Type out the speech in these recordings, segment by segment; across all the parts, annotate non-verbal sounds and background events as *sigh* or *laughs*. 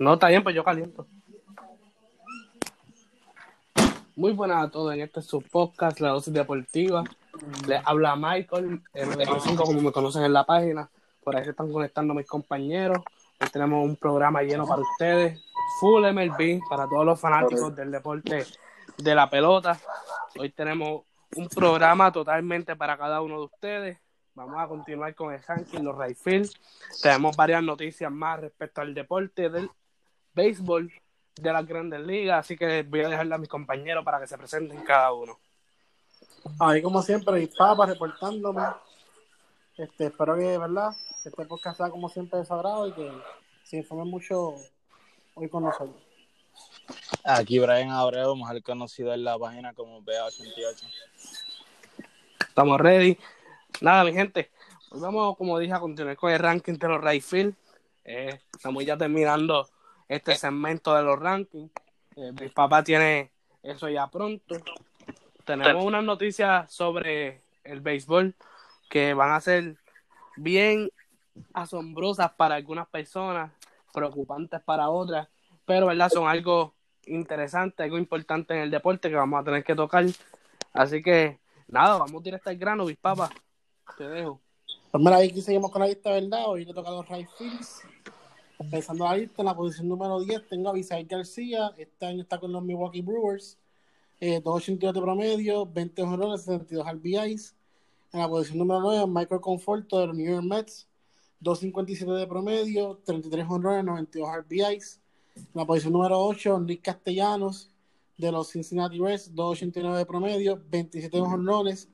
No, está bien, pues yo caliento. Muy buenas a todos en este su podcast, La Dosis Deportiva. Les habla Michael, M25, como me conocen en la página. Por ahí se están conectando mis compañeros. Hoy tenemos un programa lleno para ustedes. Full MLB para todos los fanáticos del deporte de la pelota. Hoy tenemos un programa totalmente para cada uno de ustedes. Vamos a continuar con el ranking, los Rayfield. Tenemos varias noticias más respecto al deporte del béisbol de las grandes ligas, así que voy a dejarle a mis compañeros para que se presenten cada uno. Ahí como siempre, mis papas reportándome. Este, espero que, ¿verdad? Que este podcast sea como siempre de su agrado y que se informen mucho hoy con nosotros. Aquí Brian Abreu, mejor conocido en la página como BA88. Estamos ready. Nada, mi gente, hoy vamos, como dije, a continuar con el ranking de los Rayfield. Eh, estamos ya terminando este segmento de los rankings. Eh, mi papá tiene eso ya pronto. Tenemos unas noticias sobre el béisbol que van a ser bien asombrosas para algunas personas, preocupantes para otras, pero verdad son algo interesante, algo importante en el deporte que vamos a tener que tocar. Así que nada, vamos directo al grano, mis papas. Te dejo. Pues mira, aquí seguimos con la lista, ¿verdad? Hoy le toca a los right fields. Empezando la lista, en la posición número 10 tengo a Visay García. Este año está con los Milwaukee Brewers. Eh, 2.82 de promedio, 20 honrones, 62 RBIs. En la posición número 9, Michael Conforto de los New York Mets. 2.57 de promedio, 33 honrones, 92 RBIs. En la posición número 8, Nick Castellanos de los Cincinnati Reds. 2.89 de promedio, 27 honrones,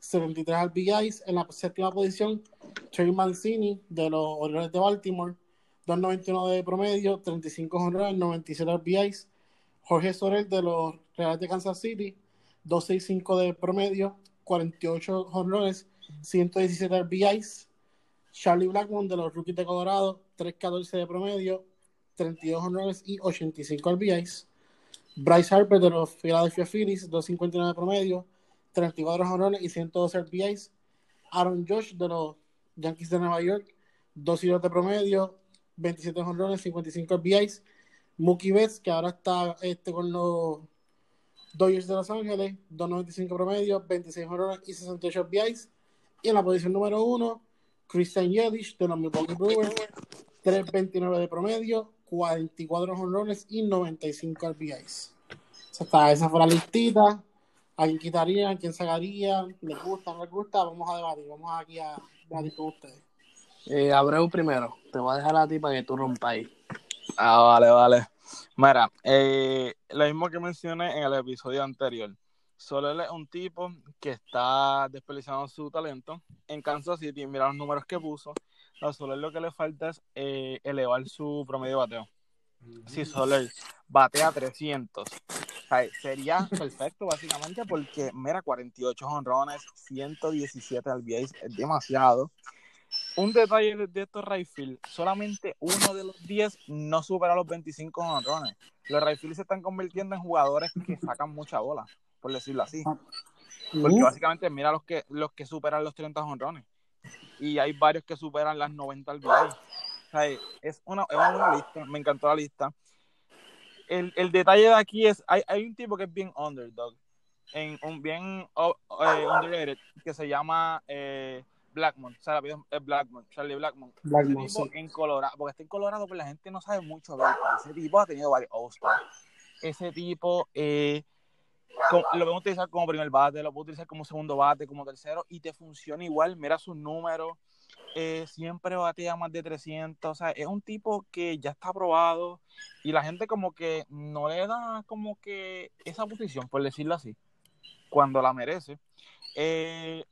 73 RBIs. En la séptima posición, Trey Mancini de los Orioles de Baltimore. 2.91 de promedio, 35 honrones, 97 RBIs. Jorge Sorel de los Reales de Kansas City, 2.65 de promedio, 48 honrones, 117 RBIs. Charlie Blackmon de los Rookies de Colorado, 3.14 de promedio, 32 honrones y 85 RBIs. Bryce Harper de los Philadelphia Phillies, 2.59 de promedio, 34 honrones y 112 RBIs. Aaron Josh de los Yankees de Nueva York, 2.02 de promedio, 27 honrones, 55 RBIs. Mookie Betts, que ahora está este, con los Dodgers de Los Ángeles, 2.95 promedio, 26 honrones y 68 RBIs. Y en la posición número 1, Christian Yelich de los Milwaukee Brewers, 3.29 de promedio, 44 honrones y 95 RBIs. Esa, está, esa fue la listita. ¿A quién quitarían? ¿A quién sacaría? ¿Les gusta? ¿No les gusta? Vamos a debatir. Vamos aquí a debatir con ustedes. Eh, Abreu primero, te voy a dejar a ti para que tú rompas ahí. Ah, vale, vale. Mira, eh, lo mismo que mencioné en el episodio anterior. Soler es un tipo que está desperdiciando su talento en Kansas City. Mira los números que puso. A Soler lo que le falta es eh, elevar su promedio de bateo. Si Soler batea 300, o sea, sería perfecto básicamente porque, mira, 48 honrones, 117 RBIs, es demasiado. Un detalle de, de estos Rayfield, solamente uno de los 10 no supera los 25 honrones. Los Rayfield se están convirtiendo en jugadores que sacan mucha bola, por decirlo así. Porque básicamente mira los que los que superan los 30 honrones. Y hay varios que superan las 90 RBIs. O sea, es una, es una lista, me encantó la lista. El, el detalle de aquí es, hay, hay un tipo que es bien underdog, en un bien oh, eh, underrated, que se llama eh, Blackmon, o sea, es Blackmon, Charlie Blackmon. Blackmon, Ese tipo sí. en Colorado, porque está en Colorado, pero la gente no sabe mucho de él, pero ese tipo ha tenido varios All-Stars. Ese tipo eh, lo pueden utilizar como primer bate, lo pueden utilizar como segundo bate, como tercero, y te funciona igual, mira sus números, eh, siempre batea más de 300, o sea, es un tipo que ya está aprobado, y la gente como que no le da como que esa posición, por decirlo así, cuando la merece. Eh,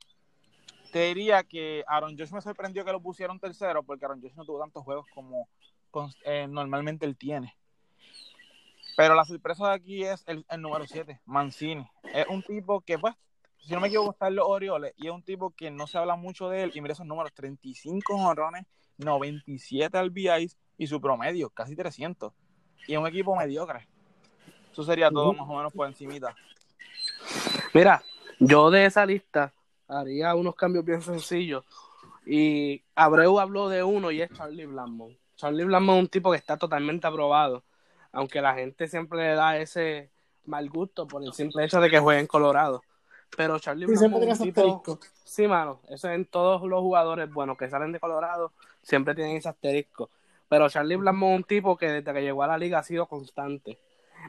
te diría que Aaron Josh me sorprendió que lo pusieron tercero, porque Aaron Josh no tuvo tantos juegos como, eh, normalmente él tiene. Pero la sorpresa de aquí es el, el número 7, Mancini. Es un tipo que, pues, si no me equivoco, está en los Orioles y es un tipo que no se habla mucho de él. Y mira esos números: 35 honrones, 97 RBIs y su promedio, casi 300. Y es un equipo mediocre. Eso sería todo más o menos por encimita. Mira, yo de esa lista haría unos cambios bien sencillos. Y Abreu habló de uno y es Charlie Blackmon. Charlie Blackmon es un tipo que está totalmente aprobado, aunque la gente siempre le da ese mal gusto por el simple hecho de que juegue en Colorado. Pero Charlie siempre Blackmon es un tipo... asterisco. Sí, mano, eso en todos los jugadores buenos que salen de Colorado siempre tienen ese asterisco. Pero Charlie Blackmon es un tipo que desde que llegó a la liga ha sido constante.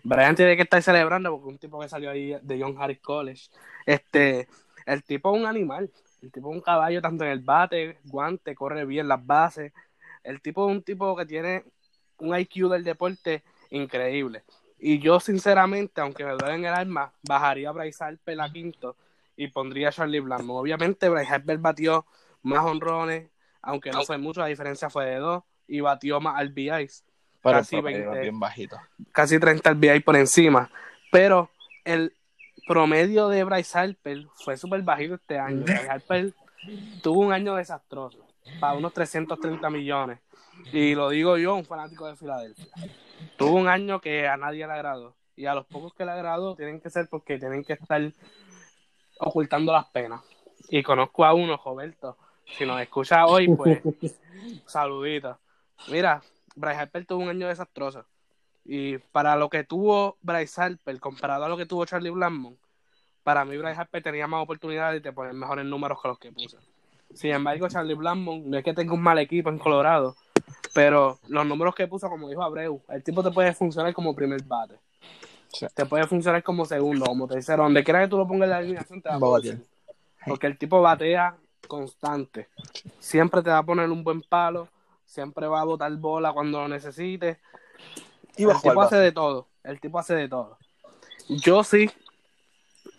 Brian tiene que estar celebrando porque es un tipo que salió ahí de John Harris College. Este, el tipo es un animal. El tipo es un caballo tanto en el bate, guante, corre bien las bases. El tipo es un tipo que tiene un IQ del deporte increíble. Y yo, sinceramente, aunque me duele en el alma, bajaría a Bryce Harper a quinto y pondría a Charlie Blackmon. Obviamente, Bryce Harper batió más honrones, aunque no fue mucho, la diferencia fue de dos, y batió más RBIs, Pero Casi el promedio 20. es bien bajito. casi 30 RBIs por encima. Pero el promedio de Bryce Harper fue súper bajito este año. Bryce *laughs* Harper tuvo un año desastroso, para unos 330 millones. Y lo digo yo, un fanático de Filadelfia. Tuvo un año que a nadie le agradó. Y a los pocos que le agradó tienen que ser porque tienen que estar ocultando las penas. Y conozco a uno, Roberto. Si nos escucha hoy, pues *laughs* saludita. Mira, Bryce Harper tuvo un año desastroso. Y para lo que tuvo Bryce Harper, comparado a lo que tuvo Charlie Blackmon, para mí Bryce Harper tenía más oportunidades de poner mejores números que los que puso. Sin embargo, Charlie Blackmon, no es que tenga un mal equipo en Colorado, pero los números que puso, como dijo Abreu, el tipo te puede funcionar como primer bate. Sí. Te puede funcionar como segundo, como tercero. Donde quiera que tú lo pongas en la alineación, te va a producir. Porque el tipo batea constante. Siempre te va a poner un buen palo. Siempre va a botar bola cuando lo necesites. El tipo hace de todo. El tipo hace de todo. Yo sí,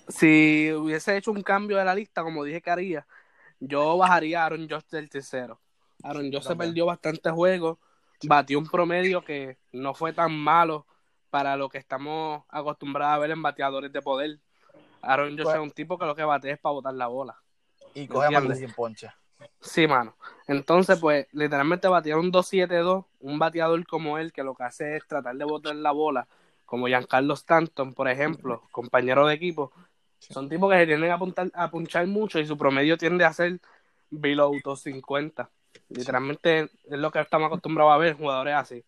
si hubiese hecho un cambio de la lista, como dije que haría, yo bajaría a Aaron Josh del tercero. Aaron Josh se perdió bastante juegos, batió un promedio que no fue tan malo para lo que estamos acostumbrados a ver en bateadores de poder. Aaron Josh Pues- es un tipo que lo que batea es para botar la bola. Y coge más de ¿Entiendes? 100 ponches. Sí, mano. Entonces, pues, literalmente batear un 2-7-2, un bateador como él, que lo que hace es tratar de botar la bola, como Giancarlo Stanton, por ejemplo, compañero de equipo, son tipos que se tienden a, apuntar, a punchar mucho y su promedio tiende a ser below 250. Literalmente es lo que estamos acostumbrados a ver, jugadores así.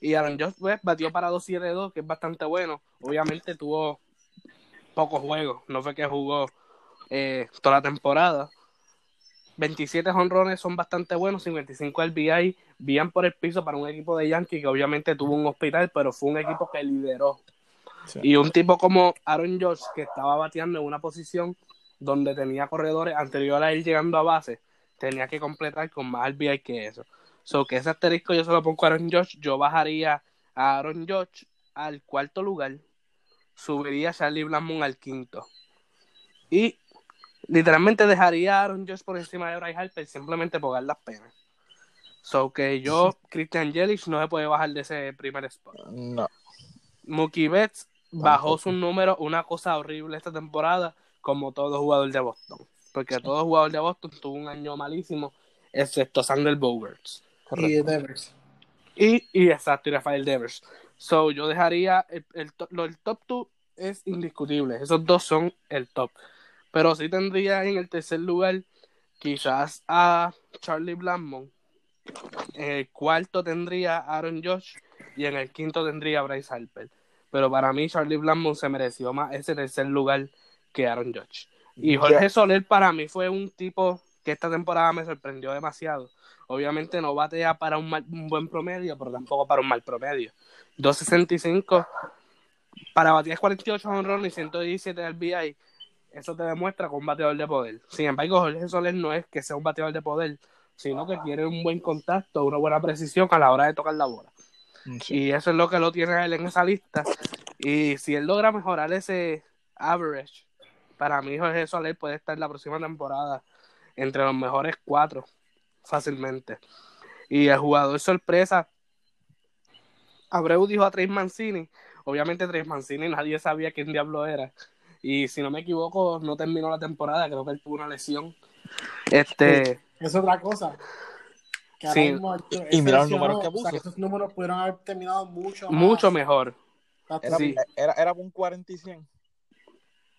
Y Aaron Josh, pues, batió para 2-7-2, que es bastante bueno. Obviamente tuvo pocos juegos, no fue que jugó eh, toda la temporada. 27 honrones son bastante buenos, 55 RBI, bien por el piso para un equipo de Yankees que obviamente tuvo un hospital, pero fue un equipo que lideró. Sí. Y un tipo como Aaron George, que estaba bateando en una posición donde tenía corredores anterior a él llegando a base, tenía que completar con más RBI que eso. So que ese asterisco yo se lo pongo a Aaron George, yo bajaría a Aaron George al cuarto lugar, subiría a Charlie Blackmon al quinto. Y literalmente dejaría a Aaron Josh por encima de Bryce Harper simplemente por dar las penas. So que yo, Christian Yelich, no se puede bajar de ese primer spot. No. Mookie Betts bajó sus números, una cosa horrible esta temporada, como todo jugador de Boston. Porque todo jugador de Boston tuvo un año malísimo, excepto Sander Bogarts. Y Devers. Y, y exacto, y Rafael Devers. So, yo dejaría el, el, el top 2 es indiscutible. Esos dos son el top. Pero sí tendría en el tercer lugar quizás a Charlie Blackmon. En el cuarto tendría a Aaron Josh y en el quinto tendría a Bryce Harper. Pero para mí Charlie Blackmon se mereció más ese tercer lugar que Aaron Josh. Y Jorge. Soler para mí fue un tipo que esta temporada me sorprendió demasiado. Obviamente no batea para un, mal- un buen promedio, pero tampoco para un mal promedio. 2.65 para batear 48 honrones y 117 RBI. Eso te demuestra con un bateador de poder. Sin embargo, Jorge Soler no es que sea un bateador de poder, sino que tiene un buen contacto, una buena precisión a la hora de tocar la bola. Sí. Y eso es lo que lo tiene a él en esa lista. Y si él logra mejorar ese average, para mí Jorge Soler puede estar la próxima temporada entre los mejores cuatro fácilmente. Y el jugador sorpresa, Abreu dijo a Trace Mancini. Obviamente Trace Mancini nadie sabía quién diablo era. Y si no me equivoco, no terminó la temporada, creo que él tuvo una lesión. Este, Es otra cosa. Que Sí. mismo, Y- mira los números que o sea, puso. esos números pudieron haber terminado mucho más. mucho mejor. Era, Sí. era, era un 40 y 100.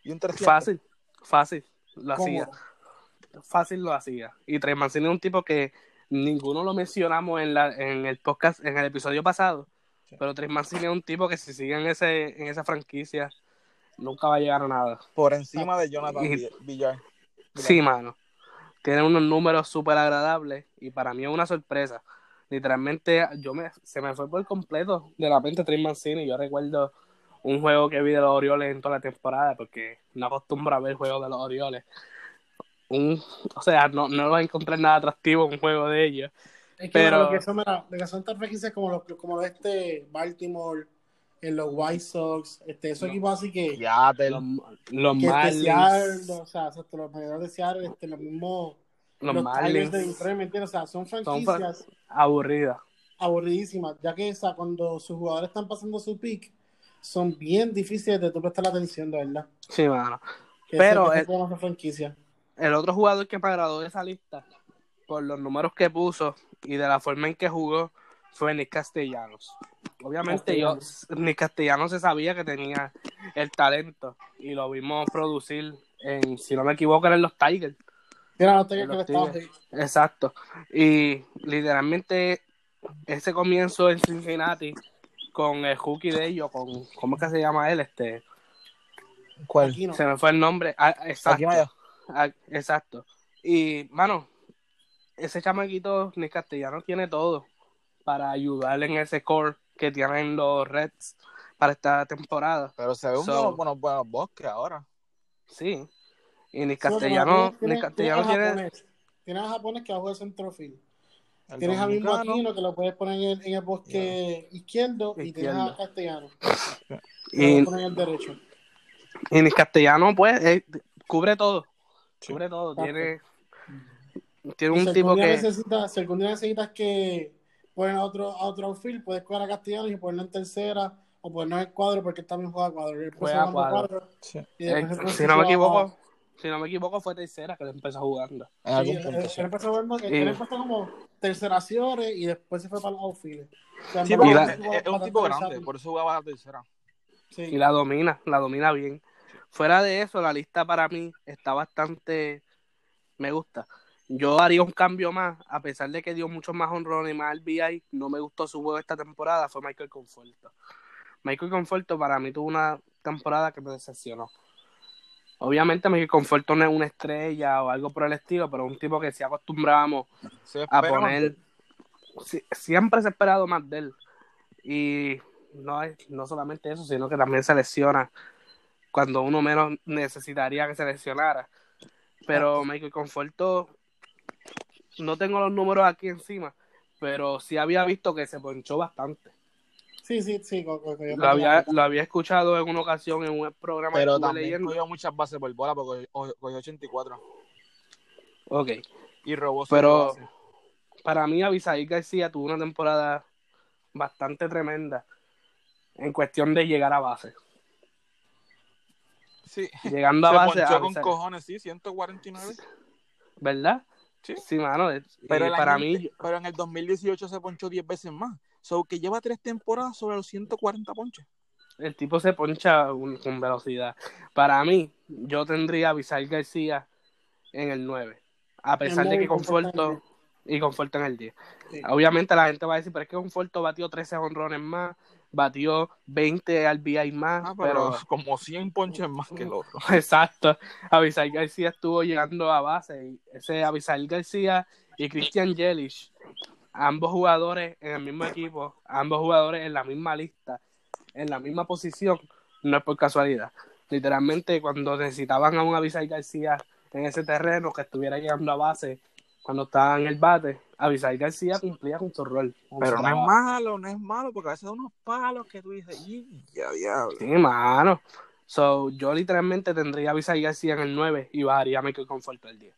Y un 300. Fácil, fácil, lo hacía. Fácil lo hacía. Y Trace Mancini es un tipo que ninguno lo mencionamos en, la, en el podcast, en el episodio pasado. Sí. Pero Trace Mancini es un tipo que si sigue en, ese, en esa franquicia, nunca va a llegar a nada. Por encima de Jonathan Y- Villar. Sí, mano. Tiene unos números súper agradables y para mí es una sorpresa. Literalmente, yo me, se me fue por completo de repente Trey Mancini. Yo recuerdo un juego que vi de los Orioles en toda la temporada porque no acostumbro a ver juegos de los Orioles. Un, o sea, no, no vas a encontrar nada atractivo en un juego de ellos. Es que Pero- lo que son, mira, lo que son tan franquicias como los, como los este Baltimore, en los White Sox, este, esos No. equipos así que, Seattle. Los, los que este Marlins, Seattle, o sea, los mayores de Seattle, este, los mismos, los los Tigers de Detroit, ¿me entiendes? O sea, son Son franquicias aburridas. aburridísimas, ya que o sea, cuando sus jugadores están pasando su pick, son bien difíciles de tú prestar la atención, de verdad. Sí, mano. Que Pero, esa franquicia. El otro jugador que me agradó de esa lista, por los números que puso y de la forma en que jugó, fue Nick Castellanos. Obviamente yo, Nick Castellanos se sabía que tenía el talento y lo vimos producir en, si no me equivoco, eran los Tigers. Mira, no te que los le estaba Tigres. Exacto. Y literalmente ese comienzo en Cincinnati con el hooky de ellos, con, ¿cómo es que se llama él? Este, ¿Cuál? se me fue el nombre. Ah, exacto. Ah, exacto. Y, mano, ese chamaquito Nick Castellano tiene todo para ayudarle en ese core que tienen los Reds para esta temporada. Pero se ve un So- buenos, buenos, buenos bosques ahora. Sí. Y porque Castellano, tiene- Nick tiene- Castellano tiene a tiene. japonés. Tienes a japonés que va a jugar centrofield. El Tienes a mismo dominicano. Aquino que lo puedes poner en el, en el bosque izquierdo y tienes a Castellano. *laughs* lo Y, puedes poner en el derecho. y Nick Castellano, pues, eh, cubre todo. Sí. Cubre todo. Exacto. Tiene, tiene un tipo que. necesitas, si algún día necesitas que poner a otro, a otro outfield, puedes coger a Castellanos y ponerlo en tercera o ponerlo en cuadro porque él también juega cuadro. Él Juega cuadro. Sí. y eh, si no me a- equivoco, si no me equivoco, fue tercera que empezó jugando. Sí, algún él, punto, él sí. empezó jugando, él, Y- él empezó como terceraciones y después se fue para los outfields. O sea, Sí, en porque la- verdad, es, un tipo grande, por eso jugaba la tercera. Sí. y la domina, la domina bien. Fuera de eso, la lista para mí está bastante, me gusta. Yo haría un cambio más, a pesar de que dio muchos más honrones y más RBI, no me gustó su juego esta temporada, fue Michael Conforto. Michael Conforto para mí tuvo una temporada que me decepcionó. Obviamente Michael Conforto no es una estrella o algo por el estilo, pero un tipo que sí acostumbrábamos Se a poner. si- siempre se ha esperado más de él. Y no, es, no solamente eso, sino que también se lesiona cuando uno menos necesitaría que se lesionara. Pero Michael Conforto, no tengo los números aquí encima, pero sí había visto que se ponchó bastante. Sí, sí, sí. co- co- co- yo Lo había, lo había escuchado en una ocasión en un programa Pero que estuve también leyendo. cogió muchas bases por bola porque cogió cogió 84. Ok, Y robó su pero base. para mí Abisaí García tuvo una temporada bastante tremenda en cuestión de llegar a base. Sí. Llegando a Se base, ponchó con cojones, sí, 149. ¿verdad? Sí. Sí, mano. eh, Pero, y el para mí, pero en el 2018 se ponchó 10 veces más. So que lleva tres temporadas sobre los 140 ponches. el tipo se poncha un- con velocidad. Para mí, yo tendría a Bisal García en el 9. A pesar de que Conforto y Conforto en el 10. Sí. Obviamente la gente va a decir, pero es que Conforto batió 13 honrones más, batió 20 RBI más, Ah, pero, pero *laughs* como 100 ponches más que el otro. *laughs* Exacto. Avisal García estuvo llegando a base. Y ese Avisal García y Christian Yelich, ambos jugadores en el mismo equipo, ambos jugadores en la misma lista, en la misma posición, no es por casualidad. Literalmente, cuando necesitaban a un Avisal García en ese terreno que estuviera llegando a base, cuando estaba en el bate, Avisal García cumplía con su rol. Pero no es malo, no es malo, porque a veces da unos palos que tú dices, "Y, ya diablo. Sí, mano. So, yo literalmente tendría a Avisal García en el 9 y bajaría a Michael Conforto el 10.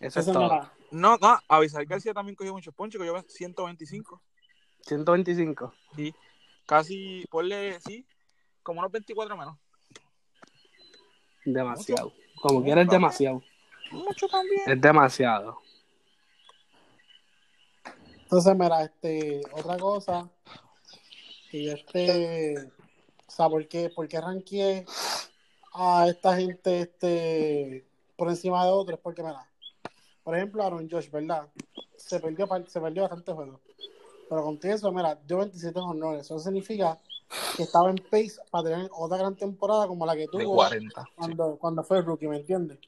Eso es Esa todo. No, no, Avisar García también cogió muchos ponches, cogió 125. 125. Sí, casi, ponle, sí, como unos 24 menos. Demasiado. Como quieras, es demasiado. Mucho también. Es demasiado. Entonces, mira, este, otra cosa, yo este, o sea, ¿por qué, por qué ranqueé a esta gente este, por encima de otros? Porque, mira, por ejemplo, Aaron Josh, ¿verdad? Se perdió, se perdió bastante juego. Pero con eso, mira, dio 27 honores. Eso significa que estaba en pace para tener otra gran temporada como la que De tuvo 40. cuando, cuando fue rookie, ¿me entiendes?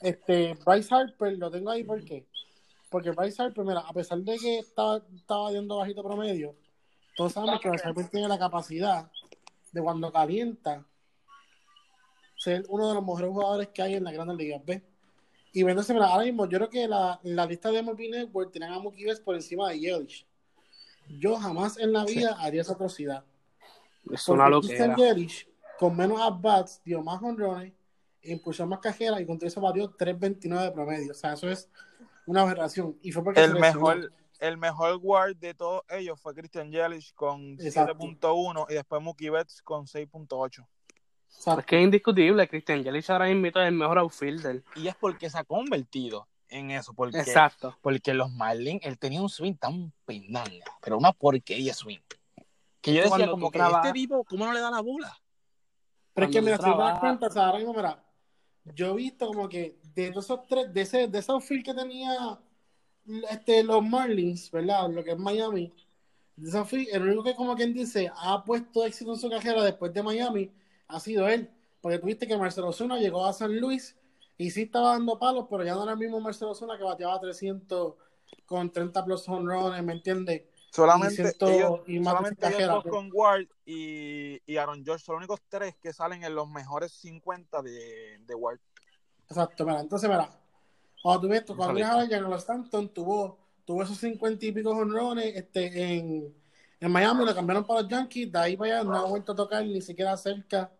Este, Bryce Harper lo tengo ahí ¿por qué? Porque Bryce Harper, mira, a pesar de que estaba, estaba yendo bajito promedio, todos sabemos que Bryce Harper tiene la capacidad de cuando calienta ser uno de los mejores jugadores que hay en la Grandes Ligas, ¿ves? Y entonces, mira, ahora mismo yo creo que la, la lista de MLB Network tienen a Mookie Betts por encima de Yelich. Yo jamás en la vida haría esa atrocidad. Es una Porque Christian. Yelich, con menos at-bats, dio más honrones, impulsó más cajeras y con todo eso batió 3.29 de promedio. O sea, eso es una aberración. Y fue porque El lesionó. mejor, el mejor guard de todos ellos fue Christian Yelich con Exacto. 7.1 y después Mookie Betts con 6.8. O sea, Es que es indiscutible. Christian Yelich ahora mismo es el mejor outfielder. Y es porque se ha convertido en eso, porque, Exacto. porque los Marlins, él tenía un swing tan pendanga, pero una porquería swing. Que yo decía Cuando como que este tipo, ¿cómo no le da la bola? pero es que, cuando mira, si te das cuenta, o sea, ahora mismo, mira, yo he visto como que de esos tres, de ese, de ese outfield que tenía este, los Marlins, ¿verdad? Lo que es Miami, de ese outfield, el único que, como quien dice, ha puesto éxito en su carrera después de Miami ha sido él. Porque tuviste que Marcelo Osuna llegó a San Luis y sí estaba dando palos, pero ya no era el mismo Marcelo Osuna que bateaba 300 con 30 plus home runs, ¿me entiendes? Solamente Y siento- ellos, y más solamente ellos dos pues. con Ward y, y Aaron George son los únicos tres que salen en los mejores 50 de, de Ward. Exacto, mira, entonces, mira, cuando tú ves, cuando ves a Giancarlo Stanton, tuvo, tuvo esos 50 y pico honrones este, en, en Miami, lo cambiaron para los Yankees, de ahí para allá no ha vuelto a tocar ni siquiera cerca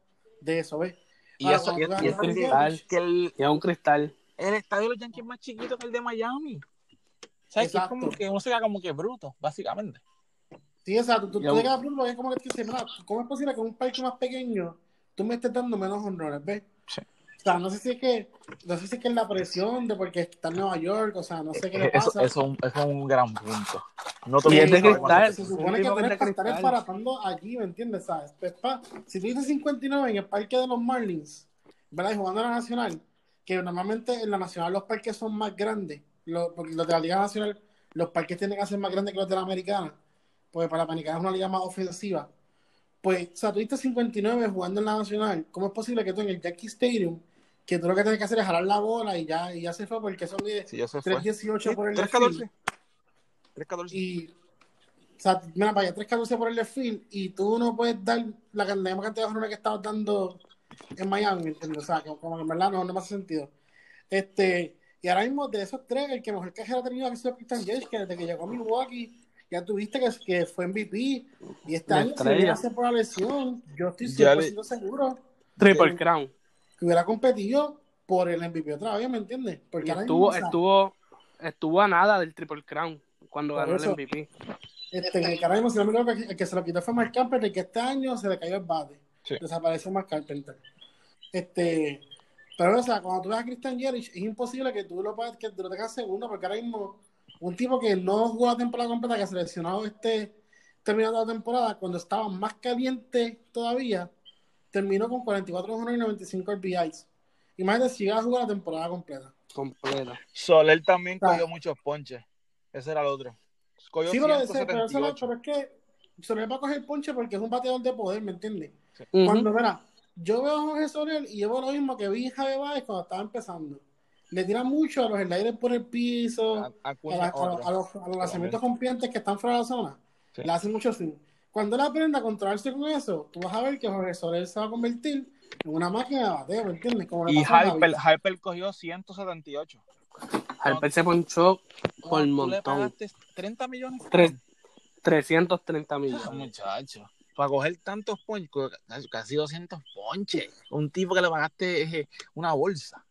de eso, ¿ves? Y Ahora, eso y, y a que, cristal. que el, Y es un cristal. el estadio de los Yankees es más chiquito que el de Miami. ¿Sabes? Que es como que uno se queda como que bruto, básicamente. Sí, exacto, tú, tú te quedas bruto, es como que te dices, mira, ¿cómo es posible que en un parque más pequeño tú me estés dando menos honrones, ves? Sí. O sea, no sé si es que, no sé si es que es la presión de porque está en Nueva York, o sea, no sé qué le *laughs* Eso, pasa. eso, eso es un gran punto. No Y el es de cristal. Se supone que tú que eres para estar esparatando allí, ¿me entiendes? ¿Sabes? Pues, pa, si tú dices 59 en el parque de los Marlins, ¿verdad? Y jugando a la Nacional, que normalmente en la Nacional los parques son más grandes, los, porque los de la Liga Nacional, los parques tienen que ser más grandes que los de la Americana, porque para la Americana es una liga más ofensiva. Pues, o sea, tú diste 59 jugando en la Nacional, ¿cómo es posible que tú en el Yankee Stadium, que tú lo que tienes que hacer es jalar la bola y ya, y ya se fue porque son de Sí, eso fue. 3.18 por el left 3-14. field? 3-14. y o sea, mira, para allá 3 por el left field y tú no puedes dar la, misma cantidad de que estabas dando en Miami, ¿me entiendes? O sea, como que en verdad no, no me hace sentido. Este, y ahora mismo de esos tres, el que mejor cajero ha tenido ha sido Christian Yelich, que desde que llegó a Milwaukee ya tuviste que, que fue MVP y este año si estrella. no hace por la lesión, yo estoy Ya 100% seguro Triple. Crown. que hubiera competido por el MVP otra vez, ¿me entiendes? Porque Y ahora mismo, estuvo, estuvo, estuvo a nada del Triple Crown cuando Por ganó eso. el MVP. Este, en el carajo, si no me equivoco, el que se lo quitó fue Mark Carpenter, que este año se le cayó el bate. Sí. Desapareció Mark Carpenter. Este, pero, o sea, cuando tú ves a Christian Yelich, es imposible que tú lo, puedas- que tú lo tengas segundo, porque ahora mismo, un tipo que no jugó la temporada completa, que seleccionado este, terminando la temporada, cuando estaba más caliente todavía, terminó con 44 honores y 95 RBIs. Imagínate si llega a jugar la temporada completa. Completa. Soler también Ah. cogió muchos ponches. Ese era el otro. Cogió Sí, pero, ese- pero, eso lo- 178. pero es que se le va a coger ponche porque es un bateador de poder, ¿me entiendes? Cuando, mira, yo veo a Jorge Soler y llevo lo mismo que vi en Javier Báez cuando estaba empezando. Le tira mucho a los sliders por el piso, A- a, la- a- los, a los lanzamientos con que están fuera de la zona. Sí. Le hacen mucho swing. Cuando él aprenda a controlarse con eso, tú vas a ver que Jorge Soler se va a convertir en una máquina de bateo, ¿me entiendes? Como le Y Harper. Harper cogió 178. Harper se ponchó por Tú le montón. pagaste 30 millones. Tres- 330 Ah, millones. muchacho. Para coger tantos ponches, casi- casi 200 ponches. Un tipo que le pagaste eh, una bolsa.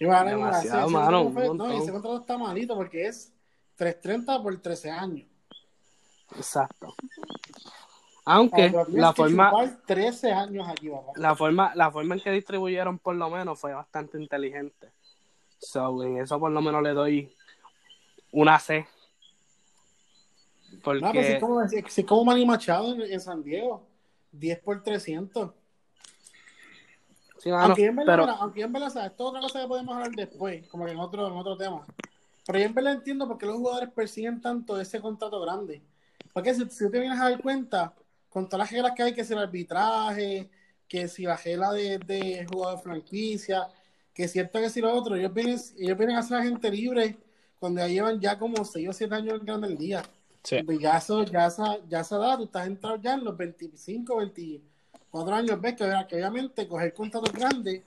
Y va a ganar una- Demasiado, ese mano, fue- un no, ese contrato está malito porque es 330 por 13 años. Exacto. Aunque la forma, chupar 13 años aquí, papá. la forma, la forma en que distribuyeron por lo menos fue bastante inteligente. So, en eso por lo menos le doy una C. Porque No, pues es como, es, es como Manny Machado en, en San Diego. 10 por 300. sí, aunque en verdad, pero aunque en verdad, ¿sabes? esto es otra cosa que podemos hablar después, como que en otro, en otro tema. Pero yo en verdad entiendo por qué los jugadores persiguen tanto ese contrato grande. Porque si, si tú te vienes a dar cuenta, con todas las reglas que hay, que si el arbitraje, que si la regla de, de jugador de franquicia, que si esto, que si lo otro, ellos vienen, ellos vienen a ser agente libre cuando ya llevan ya como 6 o 7 años en Grande el Día. Sí. Pues ya eso, ya esa, ya esa edad, tú estás entrado ya en los 25, 24 años, ves que, que obviamente coger contratos grandes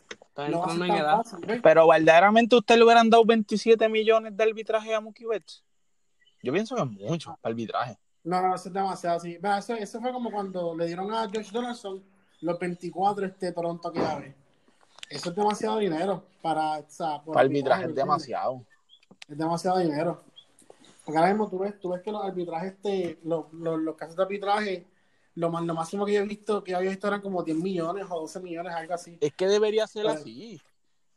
no va a entrando ser en tan edad. fácil, ¿ves? Pero verdaderamente usted le hubieran dado 27 millones de arbitraje a Mookie Betts. Yo pienso que es mucho para arbitraje. No, no, eso es demasiado. Mira, eso, eso fue como cuando le dieron a Josh Donaldson los 24 este Toronto que ve. Eso es demasiado dinero para, o sea, por Para arbitraje es demasiado. Es demasiado dinero. Porque ahora mismo tú ves, tú ves que los arbitrajes, este, los, los, los casos de arbitraje, lo, más, lo máximo que yo he visto, que había visto eran como 10 millones o 12 millones, algo así. Es que debería ser Pero- así.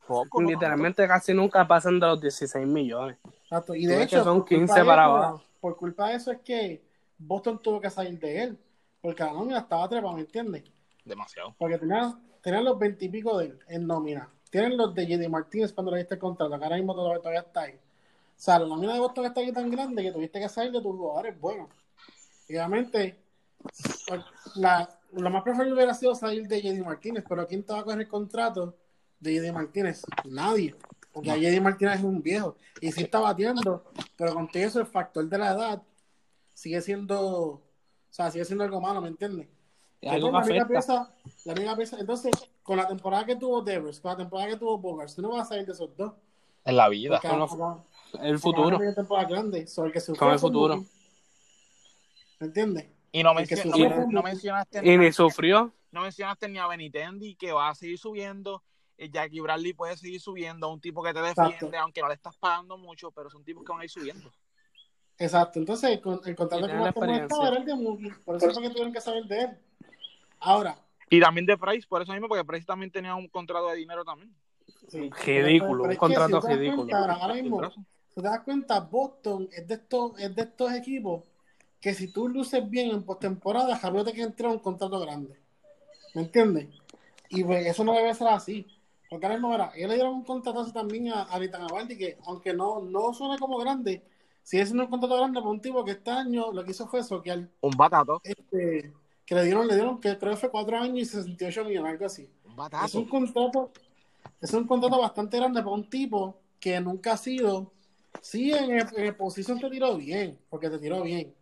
Poco, ¿no? Literalmente casi nunca pasan de los 16 millones. Exacto. Y de hecho, son por culpa 15 de para abajo. Por culpa de eso es que Boston tuvo que salir de él. Porque la nómina estaba trepa, ¿me entiendes? Demasiado. Porque tenían, tenían los 20 y pico de él en nómina. Tienen los de JD Martínez cuando le diste el contrato, que ahora mismo todavía, todavía está ahí. O sea, la nómina de Boston está aquí tan grande que tuviste que salir de tus jugadores buenos. Y obviamente, pues, la, lo más preferible hubiera sido salir de JD Martínez, pero ¿quién te va a coger el contrato de JD Martínez? Nadie. Porque a JD Martínez es un viejo. Y sí está bateando, pero con todo eso el factor de la edad sigue siendo, o sea, sigue siendo algo malo, ¿me entiendes? Que la única pieza, la única pieza, entonces, con la temporada que tuvo Devers, con la temporada que tuvo Bogart, tú no vas a salir de esos dos. En la vida. Porque El futuro. grande, sobre el que se Con el futuro. ¿Me entiendes? Y no, mucho. mencionaste Y ni sufrió. no mencionaste ni a Benitendi que va a seguir subiendo. Eh, Jackie Bradley puede seguir subiendo. Un tipo que te defiende, Exacto. aunque no le estás pagando mucho, pero son tipos que van a ir subiendo. Exacto, entonces el, con- el contrato que más estaba experiencia. era el de Mookie, por eso fue que tuvieron que saber de él. Ahora, Y también de Price, por eso mismo, porque Price también tenía un contrato de dinero también. sí, Ridículo, un es que contrato si ridículo. cuenta, ahora, ahora mismo, Si te das cuenta, Boston es de estos, es de estos equipos que si tú luces bien en postemporada, rápido te quieren tirar un contrato grande. ¿Me entiendes? Y pues eso no debe ser así. Porque ahora mismo, mira, ellos le dieron un contrato también a, a Eovaldi que, aunque no, no suene como grande, sigue siendo un contrato grande para un tipo que este año lo que hizo fue soquear, Un batato. este, que le dieron, le dieron, que creo que fue cuatro años y 68 millones, algo así. Un Es batato. un contrato, es un contrato bastante grande para un tipo que nunca ha sido, sí en el, en el position te tiró bien, porque te tiró bien,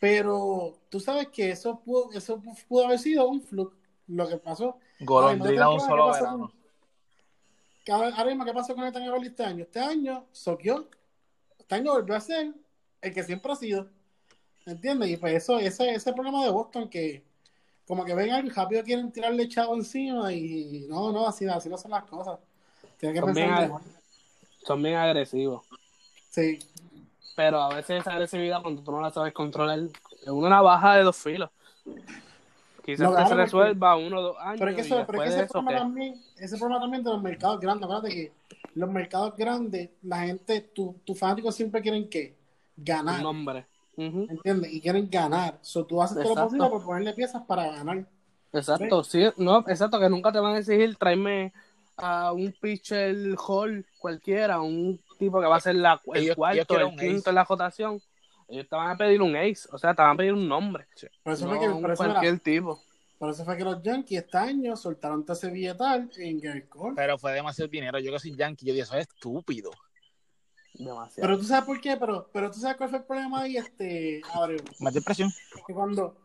pero tú sabes que eso pudo, eso pudo haber sido un fluke, lo que pasó. Golondrina un solo ¿qué pasó verano. con- que Ahora mismo, ¿qué pasó con Nathan Eovaldi este año? Este año soqueó, este año volvió a ser el que siempre ha sido, ¿me entiendes? Y pues eso, ese, ese problema de Boston que como que ven algo y rápido quieren tirarle chavo encima y no, no, así, así no son las cosas. Tienen que pensar. Son bien agresivos. Sí, Pero a veces esa agresividad, cuando tú no la sabes controlar, es una navaja de dos filos. Quizás No, que claro, se porque- resuelva uno o dos años. pero es que, eso, pero es que ese, problema ¿qué? también, ese problema también de los mercados grandes. Acuérdate que los mercados grandes, la gente, tu- tus fanáticos siempre quieren que ganar. Un nombre. ¿Entiendes? Y quieren ganar. So, tú haces todo lo posible por ponerle piezas para ganar. Exacto, sí, no, exacto, que nunca te van a exigir tráeme a un pitcher hall cualquiera, un tipo que va a ser la, el Ellos- ellos cuarto, quieren el quinto ace. en la rotación. Ellos te van a pedir un ace, o sea, te van a pedir un nombre. Por eso, no fue que, por, eso, cualquier tipo. por eso fue que los Yankees este año soltaron todo ese billetal en Gary Cole. Pero fue demasiado dinero. Yo que soy yankee, yo dije, eso es estúpido. Demasiado. Pero tú sabes por qué, pero, pero tú sabes cuál fue el problema ahí, este, Abreu. Más depresión. que cuando,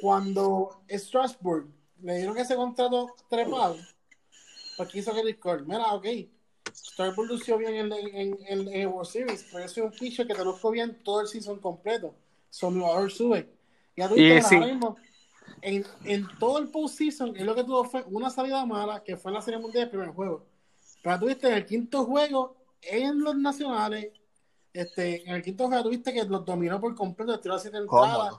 cuando Strasbourg le dieron ese contrato trepado, pues ¿qué hizo Gary Cole? Mira, ok, Strasbourg lució bien en, en, en, en el World Series, pero ese es un pitcher que te lo bien todo el season completo. So, mi valor sube. Ya tú Y viste, sí. ahora mismo, en, en todo el postseason, él lo que tuvo fue una salida mala, que fue en la Serie Mundial del primer juego. Pero tuviste en el quinto juego, en los nacionales, este, en el quinto juego tuviste que los dominó por completo, tiró siete entradas.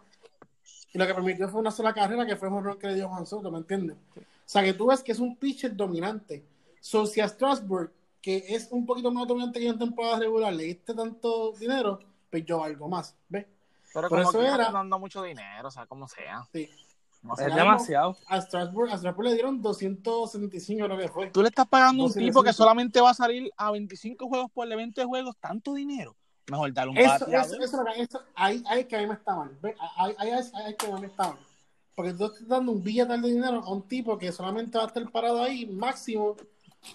Y lo que permitió fue una sola carrera, que fue el honrón que le dio Juan Soto, ¿me entiendes? O sea, que tú ves que es un pitcher dominante. So, si a Strasburg, que es un poquito más dominante que en temporada regular, le diste tanto dinero, pues yo algo más, ¿ves? Pero Por como eso que era- no dando mucho dinero, o sea, como sea. Sí. No Es sea, demasiado. A Strasburg, a Strasburg le dieron 275, creo que fue. Tú le estás pagando a un 275. tipo que solamente va a salir a 25 juegos por el evento de juegos, tanto dinero. Mejor darle un Eso, eso, eso, eso, ahí, ahí que a mí me está mal. Ahí, ahí, ahí, que a mí me está mal. Porque tú estás dando un billete de dinero a un tipo que solamente va a estar parado ahí máximo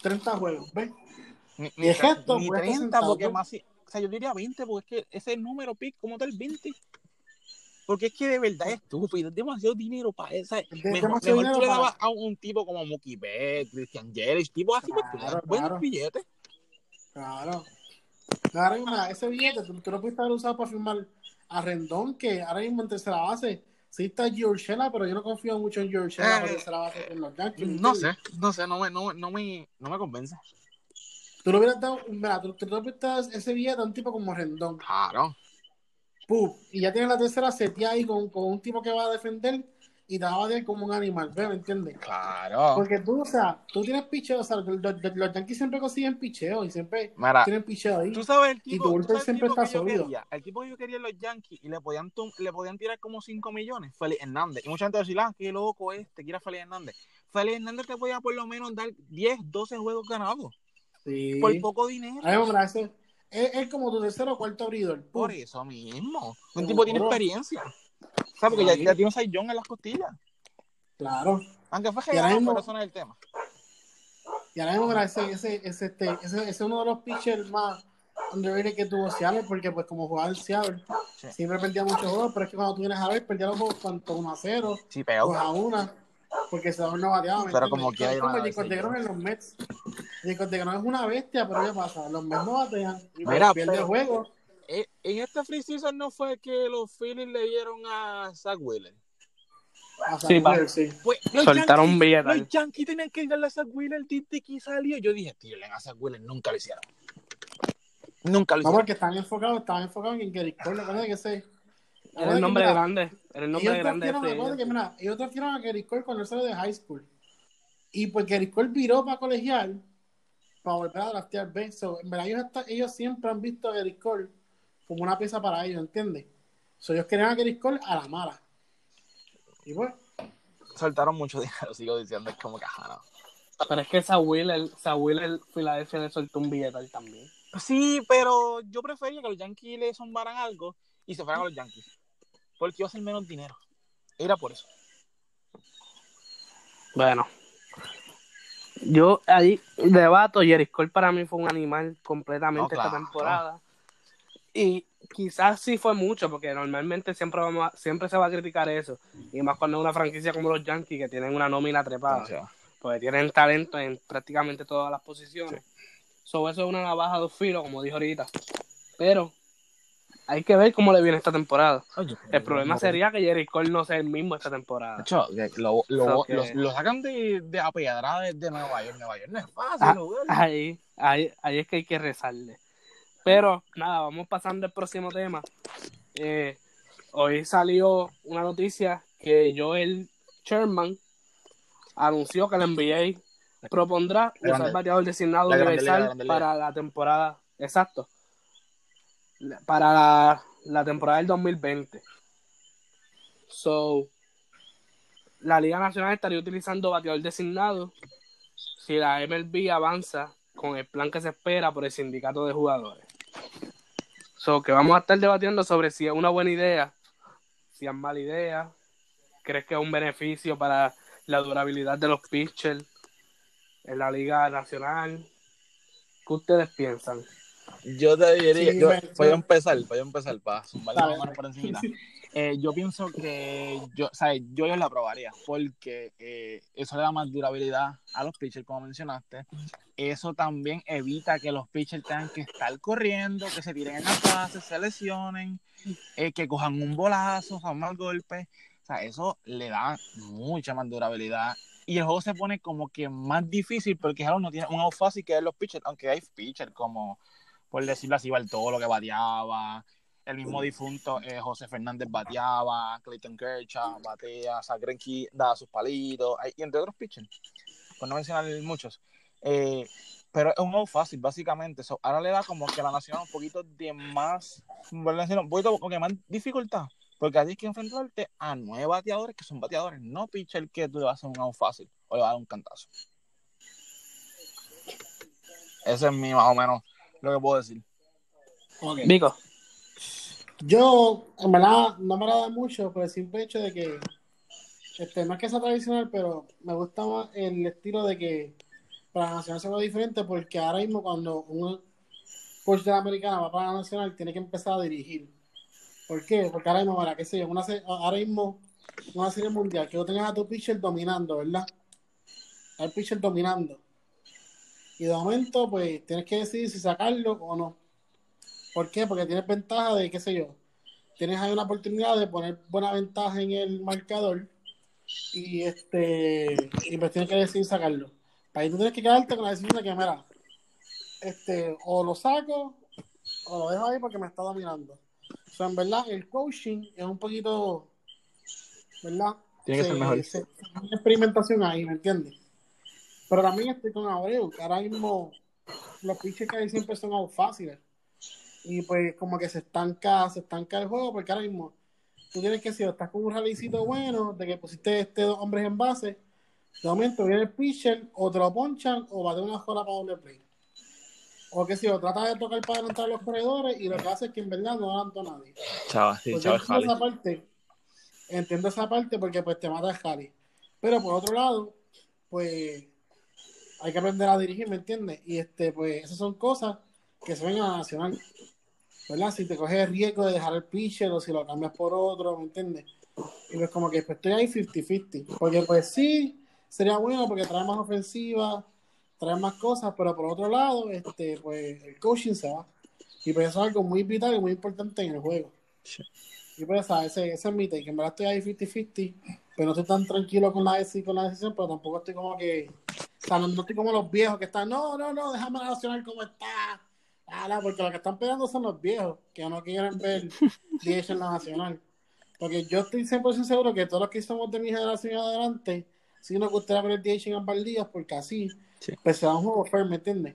30 juegos, ¿ves? Ni, ni pues, 30, sentado, porque pues. más. O sea, yo diría 20, porque es que ese número pick como tal 20. Porque es que de verdad es estúpido, es demasiado dinero para de- Mejor, mejor tú le dinero dabas a un, tipo como Mookie Betts, Christian Yelich, tipo así, pues le das Claro, buenos claro. billetes. Claro. Mira, ese billete tú, tú lo pudiste haber usado para firmar a Rendón, que ahora mismo en tercera base. Sí está Giorgela, pero yo no confío mucho en Giorgela Eh, tercera base en los Yankees. No ¿entiendes? sé, no sé, no me, no, no me, no me convence. Tú le hubieras dado, mira, tú, tú le hubieras dado ese billete a un tipo como Rendón. Claro. Pum, y ya tienes la tercera seteada ahí con, con un tipo que va a defender y te va a bater como un animal. ¿Me entiendes? Claro. Porque tú, o sea, tú tienes picheo, o sea, los, los- los Yankees siempre consiguen picheo y siempre tienen picheo ahí. Tú sabes el Y tipo, tu tú bullpen sabes el siempre tipo está que yo sólido. quería. El tipo que yo quería en los Yankees y le podían, tum- le podían tirar como 5 millones. Félix Hernández. Y mucha gente decía, ah, qué loco este, quiere a Félix Hernández. Félix Hernández te podía por lo menos dar 10, 12 juegos ganados. Sí. Por poco dinero. Ay, hombre, ese- es, es como tu tercero o cuarto abridor. Por eso mismo. Un tipo tiene experiencia. ¿Sabes? Porque ya, ya tiene un saillón en las costillas. Claro. Aunque fue regalado, mismo- pero eso no es el tema. Y ahora mismo, ese, ese, ese, este, ese, ese es uno de los pitchers más underrated que tuvo Seattle, porque pues como jugaba en Seattle, Sí. siempre perdía muchos juegos, pero es que cuando tú vienes a ver, perdía los juegos cuanto 1 a 0, Sí, 2 peor. a 1, porque Seattle no bateaba. ¿me Pero como quiera, Es como Jacob DeGrom en los Mets. Jacob DeGrom es una bestia, pero ¿qué pasa? Los Mets no batean y Mira, pierde pero- juegos. Eh, En este free season no fue que los Phillies le dieron a Zach Wheeler. A Sí, sí. Pues, Soltaron un billete. Los Yankees tenían que darle a Zach Wheeler desde que salió. Yo dije, tío, a Zach Wheeler nunca lo hicieron. Nunca lo No, hicieron. porque están enfocados, estaban enfocados en Gary Cole, acuérdate que ese... Era el nombre mira, grande. Era el nombre ellos grande de trajeron, que, mira, ellos trajeron a Gary Cole cuando él salió de high school. Y pues Gary Cole viró para colegial para volver a draftear B. So, en verdad, ellos, hasta- ellos siempre han visto a Gary Cole como una pieza para ellos, ¿entiendes? So, ellos querían a Gary Cole a la mala. Y pues, Soltaron mucho *laughs* dinero, sigo diciendo. Es como que, ajá, no. Pero es que esa Wheeler, esa Wheeler, Philadelphia le soltó un billete a él también. Sí, pero yo prefería que los Yankees le zumbaran algo y se fueran a los Yankees. Porque iba a ser menos dinero. Era por eso. Bueno. Yo ahí debato, Jerry Cole para mí fue un animal completamente No, esta claro. temporada. Y quizás sí fue mucho, porque normalmente siempre vamos a- siempre se va a criticar eso. Y más cuando es una franquicia como los Yankees que tienen una nómina trepada. O sea, porque tienen talento en prácticamente todas las posiciones. So, eso es una navaja de dos filos, como dijo ahorita. Pero hay que ver cómo le viene esta temporada. oye, El problema sería que Jerry Cole no sea el mismo esta temporada. Que lo, lo, So que- lo- lo sacan de, de de, de Nueva York. Nueva York no es fácil, Ah. Ahí, ahí, ahí es que hay que rezarle. Pero nada, vamos pasando al próximo tema. Eh, hoy salió una noticia que Joel Sherman anunció que la NBA propondrá La usar grande- bateador designado la universal grande para la temporada, exacto, para la, la temporada del 2020. So, la Liga Nacional estaría utilizando bateador designado si la MLB avanza con el plan que se espera por el sindicato de jugadores. So, que vamos a estar debatiendo sobre si es una buena idea, si es mala idea, crees que es un beneficio para la durabilidad de los pitchers en la Liga Nacional. ¿Qué ustedes piensan? Yo te diría, Sí, yo, voy a empezar, voy a empezar para zumbarle Dale, la mano por encima. *laughs* Eh, yo pienso que yo, ¿sabes? yo, yo la aprobaría porque eh, eso le da más durabilidad a los pitchers, como mencionaste. Eso también evita que los pitchers tengan que estar corriendo, que se tiren en la base, se lesionen, eh, que cojan un bolazo, un mal golpe. O sea, eso le da mucha más durabilidad. Y el juego se pone como que más difícil porque claro, no tiene un out fácil que es los pitchers, aunque hay pitchers como por decirlo así, todo lo que bateaba. El mismo difunto eh, José Fernández bateaba, Clayton Kershaw batea, Sagrenki daba sus palitos, y entre otros pitchers, por no mencionar muchos. Eh, pero es un juego fácil, básicamente. ahora le da como que a la Nacional un poquito de más, un poquito como que más dificultad. Porque hay que enfrentarte a nueve bateadores que son bateadores, no pitcher que tú le vas a hacer un out fácil o le vas a dar un cantazo. Ese es mi más o menos lo que puedo decir. Vico. Yo, en verdad, no me agrada mucho por el simple hecho de que, este, no es que sea tradicional, pero me gusta más el estilo de que para la nacional sea diferente, porque ahora mismo cuando un coach de la americana va para la nacional, tiene que empezar a dirigir. ¿Por qué? Porque ahora mismo, para qué sé yo, una, ahora mismo una serie mundial, que tú tengas a tu pitcher dominando, ¿verdad? Al pitcher dominando. Y de momento, pues, tienes que decidir si sacarlo o no. ¿Por qué? Porque tienes ventaja de, qué sé yo, tienes ahí una oportunidad de poner buena ventaja en el marcador y este y pues tienes que decidir sacarlo. Para ahí tú tienes que quedarte con la decisión de que, mira, este, o lo saco o lo dejo ahí porque me está dominando. O sea, en verdad, el coaching es un poquito, ¿verdad? Tiene que ser mejor. una experimentación ahí, ¿me entiendes? Pero también estoy con Abreu, que ahora mismo los pitches que hay siempre son algo fáciles. Y pues como que se estanca, se estanca el juego, porque ahora mismo tú tienes que si estás con un realicito bueno, de que pusiste este dos hombres en base, de momento viene el pitcher, o te lo ponchan, o va de una jola para doble play. O que si o trata de tocar para adelantar los corredores y lo que hace es que en verdad no adelantó a nadie. Chava, sí, pues entiendo esa parte, entiendo esa parte porque pues te mata el. Pero por otro lado, pues hay que aprender a dirigir, ¿me entiendes? Y este, pues esas son cosas que se ven a nacional. ¿Verdad? Si te coges el riesgo de dejar el pitcher o si lo cambias por otro, ¿me entiendes? Y pues como que pues, estoy ahí 50-50. Porque pues sí, sería bueno porque trae más ofensiva, trae más cosas, pero por otro lado, este, pues el coaching se va. Y pues eso es algo muy vital y muy importante en el juego. Y pues ese, ese es mi take. En verdad estoy ahí 50-50, pero no estoy tan tranquilo con la, con la decisión, pero tampoco estoy como que... O sea, no, estoy como los viejos que están, no, no, no, déjame la nacional como está. Ah, porque los que están peleando son los viejos, que no quieren ver 10 en la nacional. Porque yo estoy 100% seguro que todos los que somos de mi generación adelante, sí nos gustaría ver el DH en ambas ligas, porque así pues se da un juego fair, ¿me entiendes?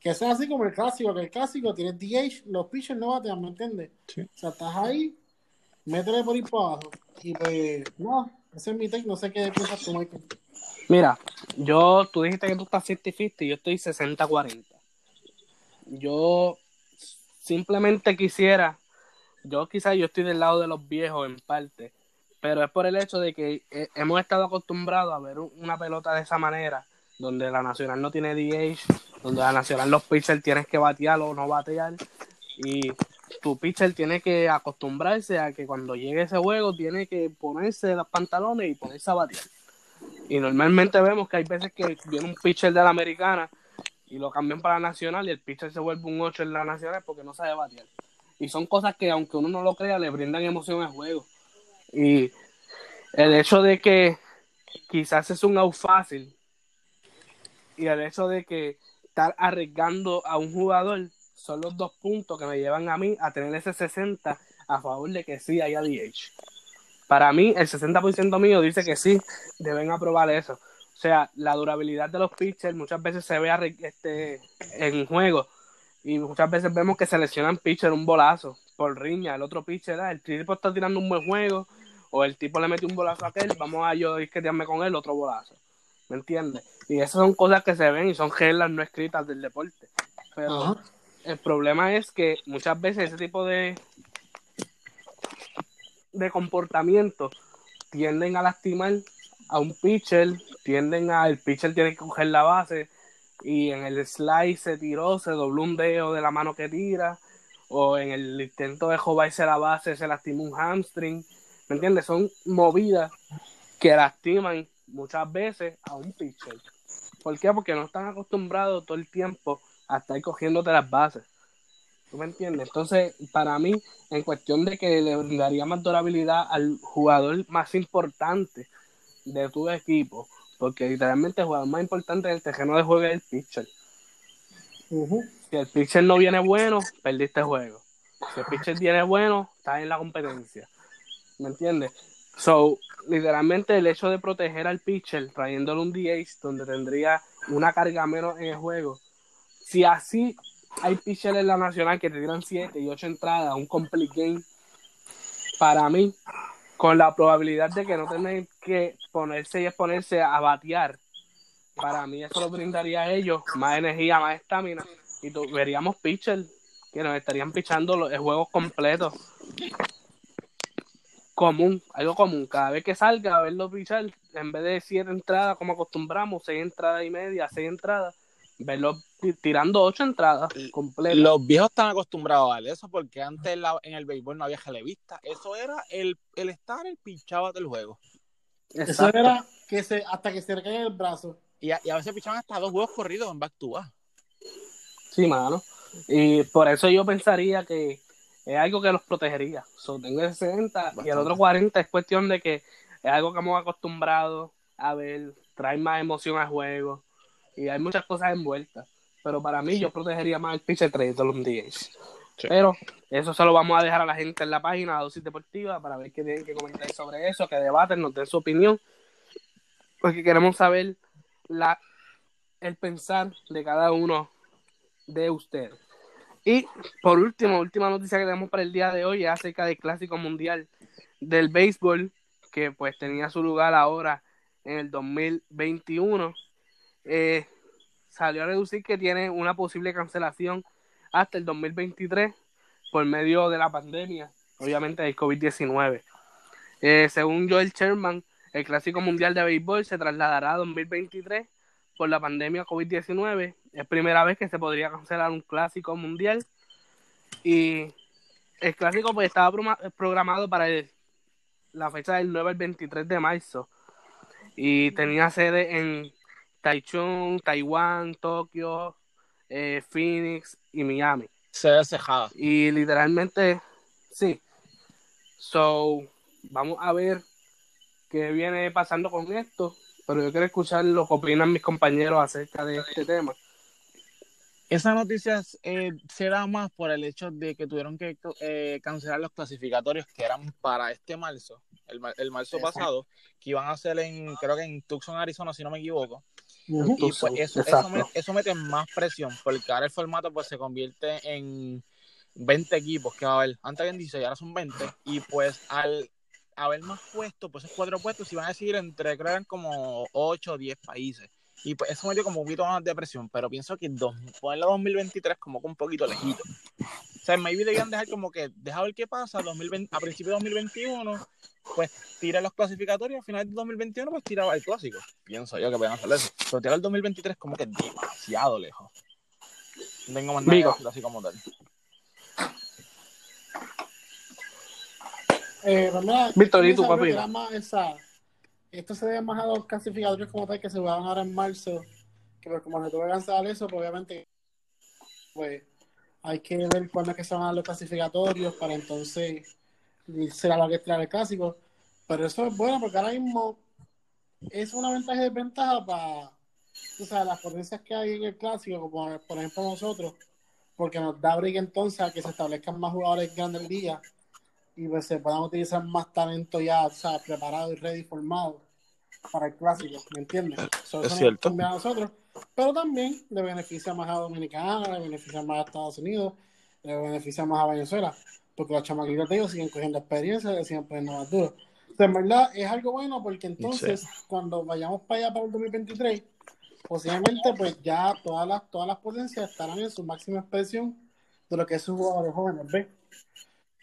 Que sea así como el clásico, que el clásico tiene DH, los pitchers no batean, ¿me entiendes? O sea, estás ahí, métele por ahí para abajo. Y pues, no, ese es mi take, no sé qué piensas tú, Michael. Mira, yo, tú dijiste que tú estás 50-50 y yo estoy 60-40. Yo simplemente quisiera, yo quizás yo estoy del lado de los viejos en parte, pero es por el hecho de que eh, hemos estado acostumbrados a ver una pelota de esa manera donde la Nacional no tiene DH, donde la Nacional los pitchers tienes que batear o no batear, y tu pitcher tiene que acostumbrarse a que cuando llegue ese juego tiene que ponerse los pantalones y ponerse a batear. Y normalmente vemos que hay veces que viene un pitcher de la americana y lo cambian para la nacional y el pitcher se vuelve un 8 en la nacional porque no sabe batear. Y son cosas que aunque uno no lo crea, le brindan emoción al juego. Y el hecho de que quizás es un out fácil y el hecho de que estar arriesgando a un jugador son los dos puntos que me llevan a mí a tener ese 60 a favor de que sí haya DH. Para mí, el 60% mío dice que sí, deben aprobar eso. O sea, la durabilidad de los pitchers muchas veces se ve este, en juego y muchas veces vemos que seleccionan pitcher un bolazo por riña. El otro pitcher, ah, el tipo está tirando un buen juego o el tipo le mete un bolazo a aquel, vamos a yo tirarme con él otro bolazo. ¿Me entiendes? Y esas son cosas que se ven y son reglas no escritas del deporte. Pero el problema es que muchas veces ese tipo de, de comportamiento tienden a lastimar a un pitcher, tienden a el pitcher tiene que coger la base y en el slide se tiró, se dobló un dedo de la mano que tira, o en el intento de jobarse la base se lastimó un hamstring, ¿me entiendes? Son movidas que lastiman muchas veces a un pitcher. ¿Por qué? Porque no están acostumbrados todo el tiempo a estar cogiéndote las bases. ¿Tú me entiendes? Entonces, para mí, en cuestión de que le daría más durabilidad al jugador más importante de tu equipo, porque literalmente el jugador más importante del terreno de juego es el pitcher. Si el pitcher no viene bueno, perdiste el juego. Si el pitcher viene bueno, estás en la competencia. ¿Me entiendes? So, literalmente el hecho de proteger al pitcher trayéndole un DH donde tendría una carga menos en el juego. Si así hay pitchers en la nacional que te tiran 7 y 8 entradas, un complete game, para mí, con la probabilidad de que no tengan que ponerse y exponerse a batear, para mí eso lo brindaría a ellos más energía, más estamina y veríamos pitchers que nos estarían pichando los, el juego completo. Común, algo común. Cada vez que salga a verlo pichar, en vez de siete entradas como acostumbramos, seis entradas y media, seis entradas, verlo tirando ocho entradas completas. Los viejos están acostumbrados a eso porque antes en, la- en el béisbol no había relevista. Eso era el, el estar el pinchaba del juego. Eso era que se, hasta que se le caiga el brazo. Y a, y a veces pichaban hasta dos juegos corridos en back to back. Sí, mano. Y por eso yo pensaría que es algo que los protegería. So, tengo ese 60 y el otro 40 es cuestión de que es algo que hemos acostumbrado a ver, trae más emoción al juego y hay muchas cosas envueltas. Pero para mí yo protegería más el pitcher trade de los DH. Sí. Pero eso se lo vamos a dejar a la gente en la página de Dosis Deportiva para ver qué tienen que comentar sobre eso, que debaten, nos den su opinión. Porque queremos saber la, el pensar de cada uno de ustedes. Y por último, última noticia que tenemos para el día de hoy es acerca del Clásico Mundial del Béisbol, que pues tenía su lugar ahora en el 2021. Eh, salió a reducir que tiene una posible cancelación hasta el 2023 por medio de la pandemia, obviamente del COVID-19. Eh, según Joel Sherman, el Clásico Mundial de Béisbol se trasladará a 2023 por la pandemia COVID-19. Es primera vez que se podría cancelar un clásico mundial. Y el clásico pues estaba programado para la fecha del 9 al 23 de marzo. Y tenía sede en Taichung, Taiwán, Tokio, eh, Phoenix y Miami. Se desejaba. Y literalmente, sí. So, vamos a ver qué viene pasando con esto. Pero yo quiero escuchar lo que opinan mis compañeros acerca de este tema. Esa noticia eh, se da más por el hecho de que tuvieron que eh, cancelar los clasificatorios que eran para este marzo, el, el marzo Exacto. pasado, que iban a ser en, creo que en Tucson, Arizona, si no me equivoco. Y pues eso, eso, me- mete más presión, porque ahora el formato pues se convierte en 20 equipos que va a haber. Antes habían 16, ahora son 20. Y pues al haber más puestos, pues esos cuatro puestos iban a decidir entre, creo que eran como 8 o 10 países. Y pues eso metió como un poquito más de presión, pero pienso que dos, ponerlo 2023 como que un poquito lejito. O sea, maybe debían dejar como que, deja ver qué pasa 2020, a principios de 2021, pues tira los clasificatorios, a final de 2021 pues tiraba el clásico. Pienso yo que pueden hacer eso. Pero tirar el 2023 como que demasiado lejos. No tengo más nada Vigo. así como tal. Eh, pues Víctor, ¿y pensaba papi? esa- esto se debe más a los clasificatorios como tal que se van ahora en marzo. Que pues como se tuvo que cancelar eso, pues obviamente pues hay que ver cuándo es que se van a dar los clasificatorios para entonces será lo que trae el clásico. Pero eso es bueno porque ahora mismo es una ventaja y desventaja para tú sabes, las potencias que hay en el clásico, como por ejemplo nosotros, porque nos da break entonces a que se establezcan más jugadores grandes día y pues se puedan utilizar más talento ya, o sea, preparado y ready formado para el clásico, ¿me entiendes? So, Es cierto. conviene a nosotros, pero también le beneficia más a Dominicana, le beneficia más a Estados Unidos, le beneficia más a Venezuela, porque los chamaquitos de ellos siguen cogiendo experiencia, le siguen poniendo más duro. O sea, en verdad es algo bueno porque entonces cuando vayamos para allá para el 2023, posiblemente pues ya todas las, todas las potencias estarán en su máxima expresión de lo que es sus jugadores jóvenes, ¿ves?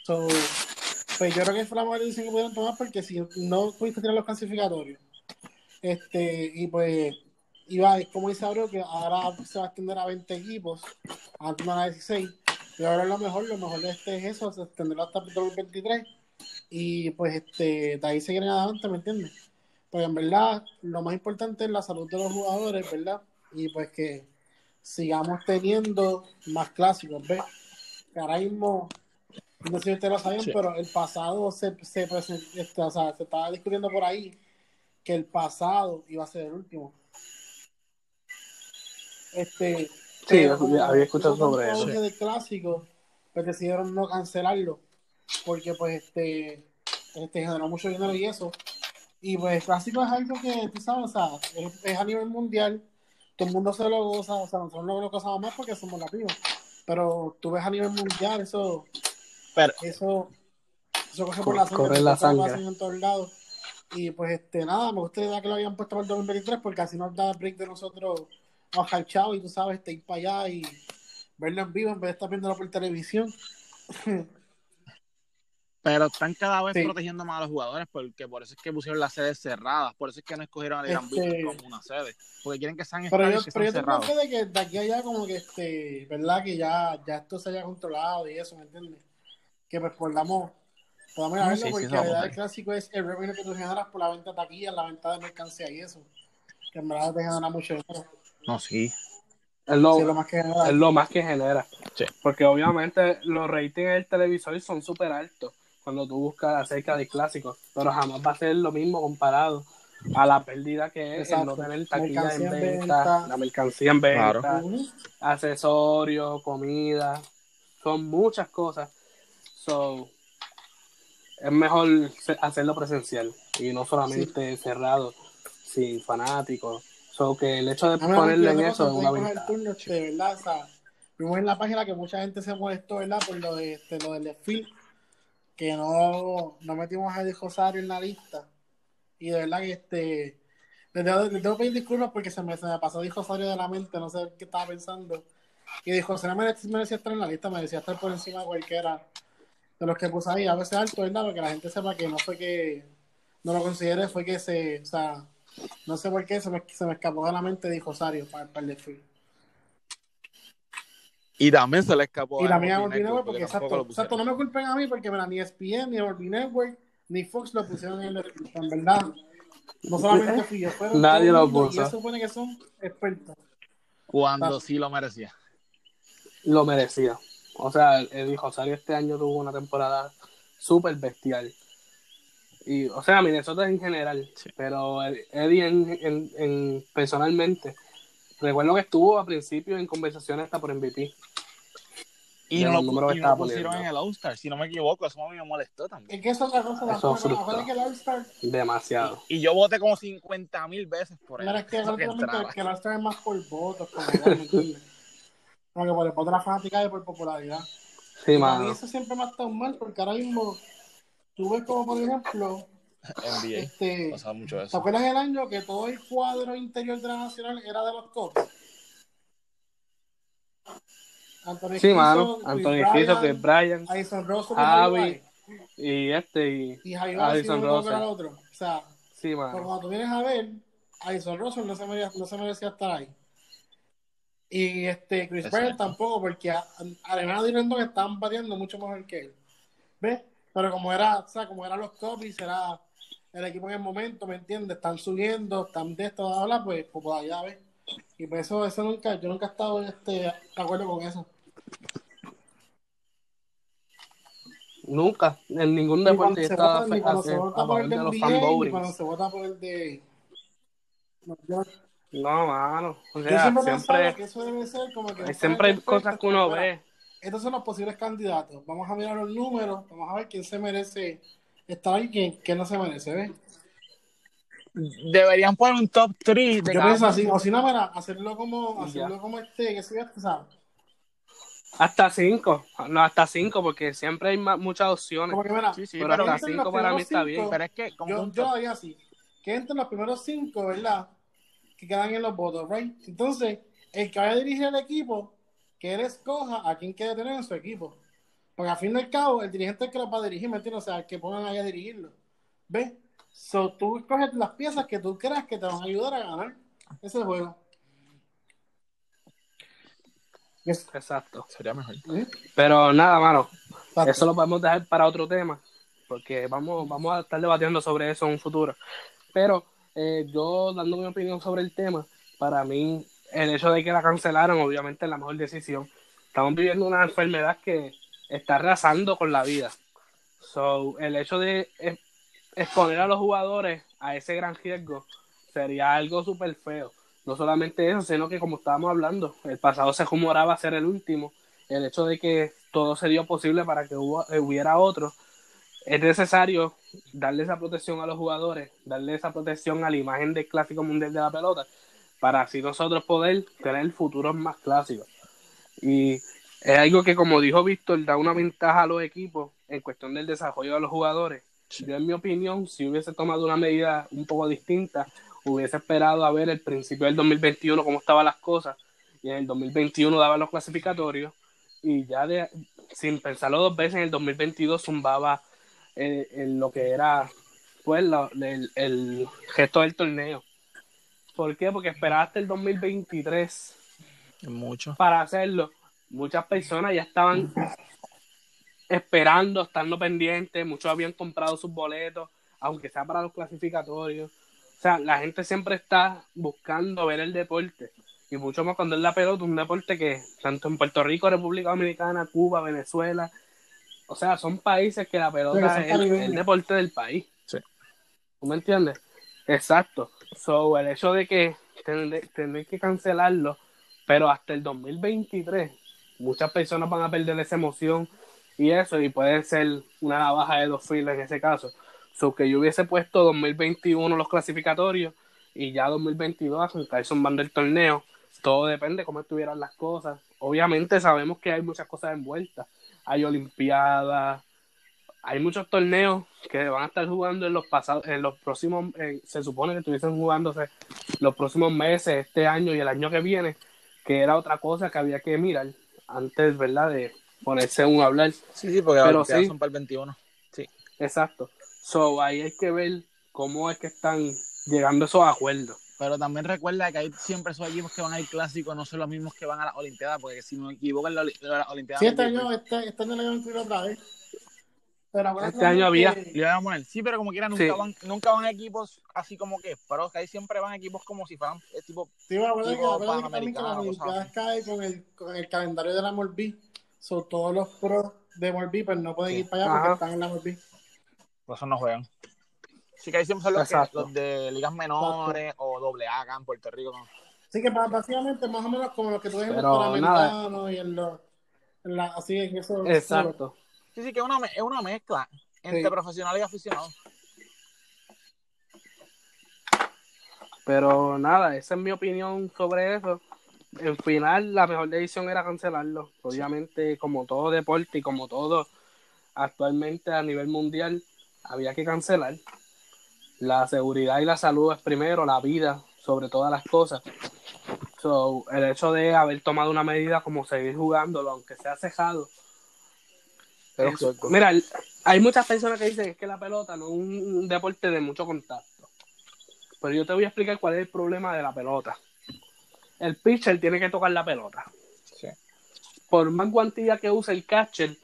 So, pues yo creo que fue la mejor decisión que pudieron tomar porque si no pudiste tirar los clasificatorios, este, y pues iba, como dice Abreu, que ahora se va a extender a 20 equipos, antes no era 16, y ahora lo mejor, lo mejor de este es eso, se extenderá hasta el 2023, y pues este, de ahí seguir en adelante, ¿me entiendes? Porque en verdad, lo más importante es la salud de los jugadores, ¿verdad? Y pues que sigamos teniendo más clásicos, ¿ves? Que ahora mismo, no sé si ustedes lo sabían, Sí. pero el pasado se, se, present- este, o sea, se estaba discutiendo por ahí que el pasado iba a ser el último. Este, Sí, como había escuchado sobre eso. del clásico, pues decidieron no cancelarlo. Porque pues este, este generó mucho dinero y eso. Y pues clásico es algo que, tú sabes, o sea, es, es a nivel mundial. Todo el mundo se lo goza, o sea, nosotros no lo gozamos más porque somos latinos. Pero tú ves a nivel mundial, eso, Pero, eso, eso coge por la sangre, Corre la sangre. en todos lados. Y pues este, nada, me gustaría que lo habían puesto para el 2023 porque así nos da break de nosotros a chao y tú sabes, este, ir para allá y verlo en vivo en vez de estar viéndolo por televisión. *laughs* pero están cada vez Sí. protegiendo más a los jugadores porque por eso es que pusieron las sedes cerradas, por eso es que no escogieron a Irán Este- como una sede, porque quieren que sean Pero yo, que pero yo tengo cerrados. fe de que de aquí a allá como que este, ¿verdad? Que ya, ya esto se haya controlado y eso, ¿me entiendes? Que pues podamos, podamos ir a verlo sí, sí, porque eso la vamos verdad a el ver. clásico es el revenue que tú generas por la venta de taquilla, la venta de mercancía y eso. Que en verdad te genera mucho dinero. No, sí. Es lo, Sí, es lo más que genera. es lo más que genera. Sí. Porque obviamente los ratings del televisor son súper altos cuando tú buscas acerca del clásico, pero jamás va a ser lo mismo comparado a la pérdida que es el no tener taquilla Mercancía en en venta, venta. la mercancía en venta, Claro. Accesorios, comida, son muchas cosas. So, es mejor hacerlo presencial y no solamente cerrado, sin fanáticos. So, que el hecho de ponerle en eso es una ventaja. turno, de verdad, o sea, vimos en la página que mucha gente se molestó, ¿verdad? Por lo, de, este, lo del desfile, que no, no metimos a Rosario en la lista. Y de verdad que este, les debo, les debo pedir disculpas porque se me, se me pasó Rosario de la mente, no sé qué estaba pensando. Y dijo, Rosario merecía, merecía estar en la lista, merecía estar por encima de cualquiera de los que puse ahí. A veces alto, ¿verdad? Para que la gente sepa que no fue que no lo consideré, fue que se, o sea, no sé por qué se me, se me escapó de la mente de Rosario para, para el desfile. Y también se le escapó Y a la mía Volpi Volpi Network, Network, porque tampoco exacto, exacto, no me culpen a mí porque mira, ni ESPN, ni Volpi Network, ni Fox lo pusieron en el desfile. En verdad, no solamente fui yo, fueron Nadie lo puso. Y eso supone que son expertos. Cuando sí lo merecía. lo merecía. O sea, Eddie Rosario este año tuvo una temporada súper bestial. Y, o sea, Minnesota en general, Sí. pero Eddie en, en- en- personalmente, recuerdo que estuvo a principio en conversaciones hasta por MVP. Y no lo, y no estaba lo pusieron poniendo. en el All-Star, si no me equivoco, eso a mí me molestó también. Es que eso es otra cosa, Eso acuérdate que el All-Star, Demasiado. Y yo voté como 50 mil veces por él. mira, es que *laughs* que que, el All-Star es más por votos, como. Como que por el voto de la fanática y por popularidad. Sí, mano. eso siempre me ha estado mal porque ahora mismo tú ves como, por ejemplo, NBA. este, Pasa mucho ¿te eso. acuerdas el año que todo el cuadro interior de la Nacional era de los Cubs? Anthony Sí, mano. Anthony Rizzo, que Brian, Addison y Javi, y este, y y Addison otro. O sea, Sí, pero mano. cuando tú vienes a ver, Addison Russell no se merecía, no se merecía estar ahí. Y este Chris Bryant tampoco, porque a- además de Rendon estaban batiendo mucho mejor que él. ¿Ves? Pero como era, o sea, como eran los Cubs, era el equipo en el momento, ¿me entiendes? Están subiendo, están de esto, bla, bla, pues, pues por allá, ¿ves? Y por eso, eso nunca, yo nunca he estado este, de acuerdo con eso. Nunca, en ningún deporte ni a, cuando se a vota por favor el de de los NBA, cuando se vota por el de... No, yo- No, mano. O Yo sea, siempre he pensado siempre, que eso debe ser como que... hay- siempre hay cosas que uno ve. Estos son los posibles candidatos. Vamos a mirar los números, vamos a ver quién se merece estar ahí y quién, quién no se merece, ¿ves? Deberían poner un top 3 de Yo pienso así, o si no, mira, hacerlo como, ya. hacerlo como este, que se ¿sabes? Hasta cinco. No, hasta cinco, porque siempre hay ma- muchas opciones. Como que mira, Sí, sí, pero pero, hasta entren cinco los para mí primeros está cinco, bien. pero es que como yo, yo haría así, que entren los primeros cinco, ¿verdad? Que quedan en los votos, ¿right? Entonces, el que vaya a dirigir el equipo, que él escoja a quién quiere tener en su equipo. Porque al fin y al cabo, el dirigente es el que los va a dirigir, ¿me entiendes? O sea, el que pongan ahí a dirigirlo. ¿Ves? So, tú escoges las piezas que tú creas que te van a ayudar a ganar ese juego. Exacto. Sería mejor. ¿eh? Pero nada, mano. Exacto. Eso lo podemos dejar para otro tema, porque vamos, vamos a estar debatiendo sobre eso en un futuro. Pero eh, yo, dando mi opinión sobre el tema, para mí, el hecho de que la cancelaron, obviamente, es la mejor decisión. Estamos viviendo una enfermedad que está arrasando con la vida. So, el hecho de exponer a los jugadores a ese gran riesgo sería algo súper feo. no solamente eso, sino que como estábamos hablando, el pasado se rumoraba ser el último. El hecho de que todo se dio posible para que hubiera otro, es necesario darle esa protección a los jugadores, darle esa protección a la imagen del clásico mundial de la pelota, para así nosotros poder tener futuros más clásicos. Y es algo que, como dijo Víctor, da una ventaja a los equipos en cuestión del desarrollo de los jugadores. Yo, en mi opinión, si hubiese tomado una medida un poco distinta, hubiese esperado a ver el principio del 2021 cómo estaban las cosas, y en el 2021 daba los clasificatorios, y ya de, sin pensarlo dos veces, en el 2022 zumbaba eh, en lo que era pues el, el gesto del torneo. ¿Por qué? Porque esperaba hasta el 2023 Mucho. para hacerlo. Muchas personas ya estaban esperando, estando pendientes, muchos habían comprado sus boletos, aunque sea para los clasificatorios. O sea, la gente siempre está buscando ver el deporte. Y mucho más cuando es la pelota, un deporte que tanto en Puerto Rico, República Dominicana, Cuba, Venezuela, o sea, son países que la pelota es el, deporte del país. Sí. ¿Tú me entiendes? Exacto. So, el hecho de que tener, que cancelarlo, pero hasta el 2023, muchas personas van a perder esa emoción y eso, y puede ser una navaja de dos filas en ese caso. So, que yo hubiese puesto 2021 los clasificatorios y ya 2022 con Carson van del torneo. Todo depende cómo estuvieran las cosas. Obviamente sabemos que hay muchas cosas envueltas. Hay olimpiadas, hay muchos torneos que van a estar jugando en los pasados, en los próximos, eh, se supone que estuviesen jugándose los próximos meses, este año y el año que viene, que era otra cosa que había que mirar antes, ¿verdad? De ponerse un hablar. Sí, sí, porque Pero sí. son para el 21. Sí. Exacto. So, ahí hay que ver cómo es que están llegando esos acuerdos. Pero también recuerda que hay siempre esos equipos que van al clásico, no son los mismos que van a las Olimpiadas, porque si no me equivoco, en las Olimpiadas. Sí, este año, este, este año le iban a incluir otra vez. Pero Este año había- que- a poner. Sí, pero como quiera, nunca, Sí. van, nunca van equipos así como que, pero que ahí siempre van equipos como si fueran eh, tipo. Sí, pero acuérdate que, tipo acuérdate que también que las panamericano, Olimpiadas cosas caen con el, con el calendario de la MLB. So, todos los pros de MLB pues no pueden Sí. ir para allá porque Ajá. están en la MLB. Por eso no juegan. Sí, que ahí siempre son los, que- de ligas menores o doble A acá en Puerto Rico. ¿no? Así que básicamente más o menos como los que tú ves en los Pero panamericanos y en los... así en eso. Exacto. Sí, sí, que es una, es una mezcla entre Sí. profesional y aficionado. Pero nada, esa es mi opinión sobre eso. En final, la mejor decisión era cancelarlo. Obviamente, como todo deporte y como todo actualmente a nivel mundial, había que cancelar. La seguridad y la salud es primero, la vida sobre todas las cosas. So, el hecho de haber tomado una medida como seguir jugándolo, aunque sea cejado. Es- mira, hay muchas personas que dicen que la pelota no es un deporte de mucho contacto. Pero yo te voy a explicar cuál es el problema de la pelota. El pitcher tiene que tocar la pelota. Sí. Por más guantilla que use el catcher,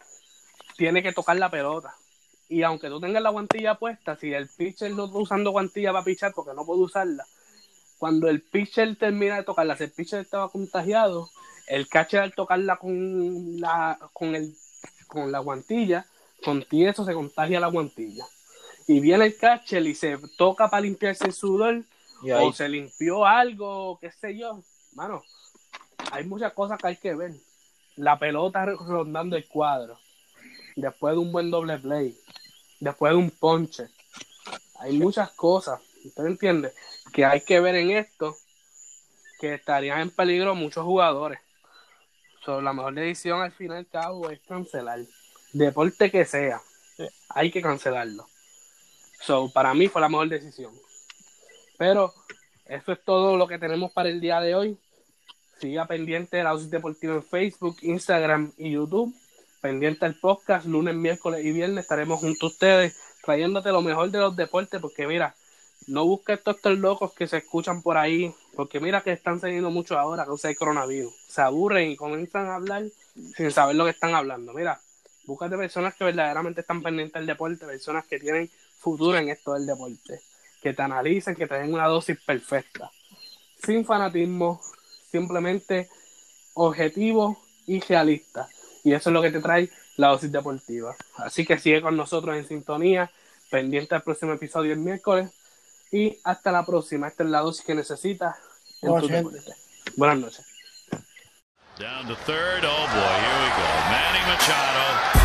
tiene que tocar la pelota. Y aunque tú tengas la guantilla puesta, si el pitcher no está usando guantilla para pichar porque no puede usarla, cuando el pitcher termina de tocarla, si el pitcher estaba contagiado, el catcher al tocarla con la, con el, con la guantilla, con tieso se contagia la guantilla. Y viene el catcher y se toca para limpiarse el sudor, o se limpió algo, qué sé yo. Mano, hay muchas cosas que hay que ver. La pelota rondando el cuadro. Después de un buen doble play. Después de un ponche. Hay muchas cosas. ¿Usted entiende? Que hay que ver en esto. Que estarían en peligro muchos jugadores. So, la mejor decisión al fin y cabo es cancelar. Deporte que sea. Hay que cancelarlo. So, para mí fue la mejor decisión. Pero eso es todo lo que tenemos para el día de hoy. Siga pendiente de la dosis deportiva en Facebook, Instagram y YouTube. Pendiente al podcast, lunes, miércoles y viernes estaremos junto a ustedes trayéndote lo mejor de los deportes, porque mira, no busques todos estos locos que se escuchan por ahí, porque mira que están saliendo mucho ahora a causa del coronavirus. Se aburren y comienzan a hablar sin saber lo que están hablando. Mira, búscate personas que verdaderamente están pendientes del deporte, personas que tienen futuro en esto del deporte, que te analicen, que te den una dosis perfecta, sin fanatismo, simplemente objetivo y realista. Y eso es lo que te trae la dosis deportiva. Así que sigue con nosotros en sintonía, pendiente al próximo episodio el miércoles. Y hasta la próxima. Esta es la dosis que necesitas en tu. Buenas noches. Down to third. Oh boy, here we go. Manny Machado